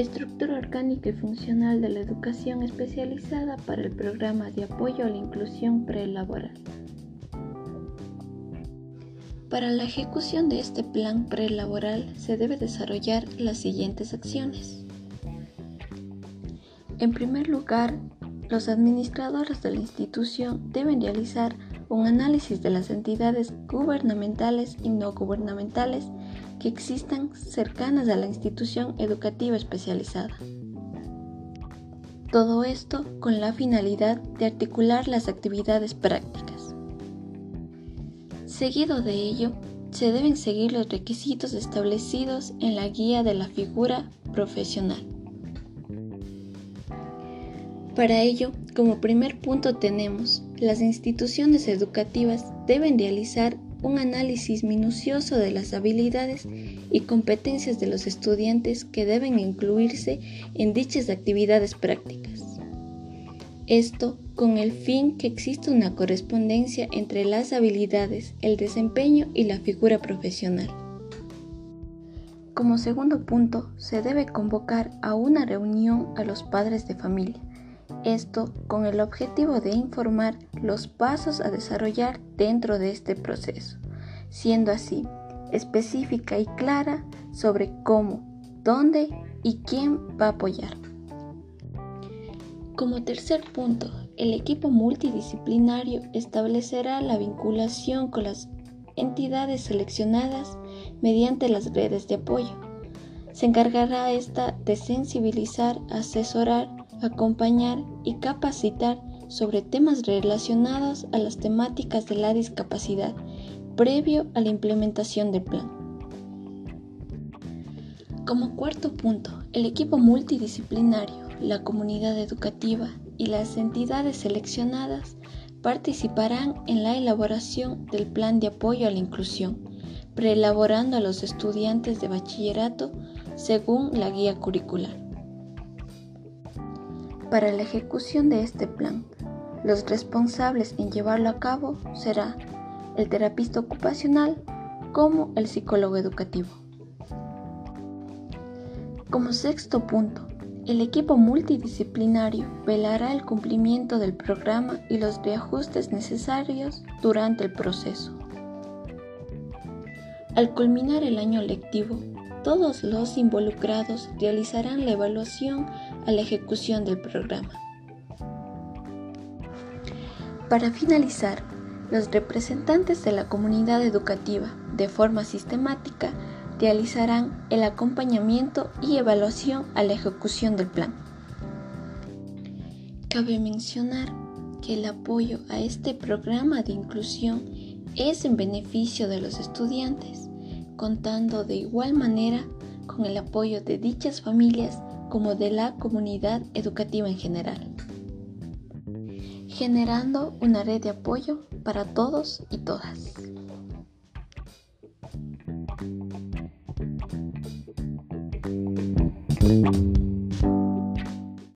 Estructura orgánica y funcional de la educación especializada para el programa de apoyo a la inclusión prelaboral. Para la ejecución de este plan prelaboral se debe desarrollar las siguientes acciones. En primer lugar, los administradores de la institución deben realizar un análisis de las entidades gubernamentales y no gubernamentales que existan cercanas a la institución educativa especializada. Todo esto con la finalidad de articular las actividades prácticas. Seguido de ello, se deben seguir los requisitos establecidos en la guía de la figura profesional. Para ello, como primer punto tenemos, las instituciones educativas deben realizar un análisis minucioso de las habilidades y competencias de los estudiantes que deben incluirse en dichas actividades prácticas. Esto con el fin que exista una correspondencia entre las habilidades, el desempeño y la figura profesional. Como segundo punto, se debe convocar a una reunión a los padres de familia esto con el objetivo de informar los pasos a desarrollar dentro de este proceso, siendo así específica y clara sobre cómo, dónde y quién va a apoyar. Como tercer punto, el equipo multidisciplinario establecerá la vinculación con las entidades seleccionadas mediante las redes de apoyo. Se encargará esta de sensibilizar, asesorar acompañar y capacitar sobre temas relacionados a las temáticas de la discapacidad previo a la implementación del plan. Como cuarto punto, el equipo multidisciplinario, la comunidad educativa y las entidades seleccionadas participarán en la elaboración del plan de apoyo a la inclusión, preelaborando a los estudiantes de bachillerato según la guía curricular. Para la ejecución de este plan, los responsables en llevarlo a cabo será el terapista ocupacional como el psicólogo educativo. Como sexto punto, el equipo multidisciplinario velará el cumplimiento del programa y los reajustes necesarios durante el proceso. Al culminar el año lectivo, todos los involucrados realizarán la evaluación a la ejecución del programa. Para finalizar, los representantes de la comunidad educativa, de forma sistemática, realizarán el acompañamiento y evaluación a la ejecución del plan. Cabe mencionar que el apoyo a este programa de inclusión es en beneficio de los estudiantes contando de igual manera con el apoyo de dichas familias como de la comunidad educativa en general, generando una red de apoyo para todos y todas.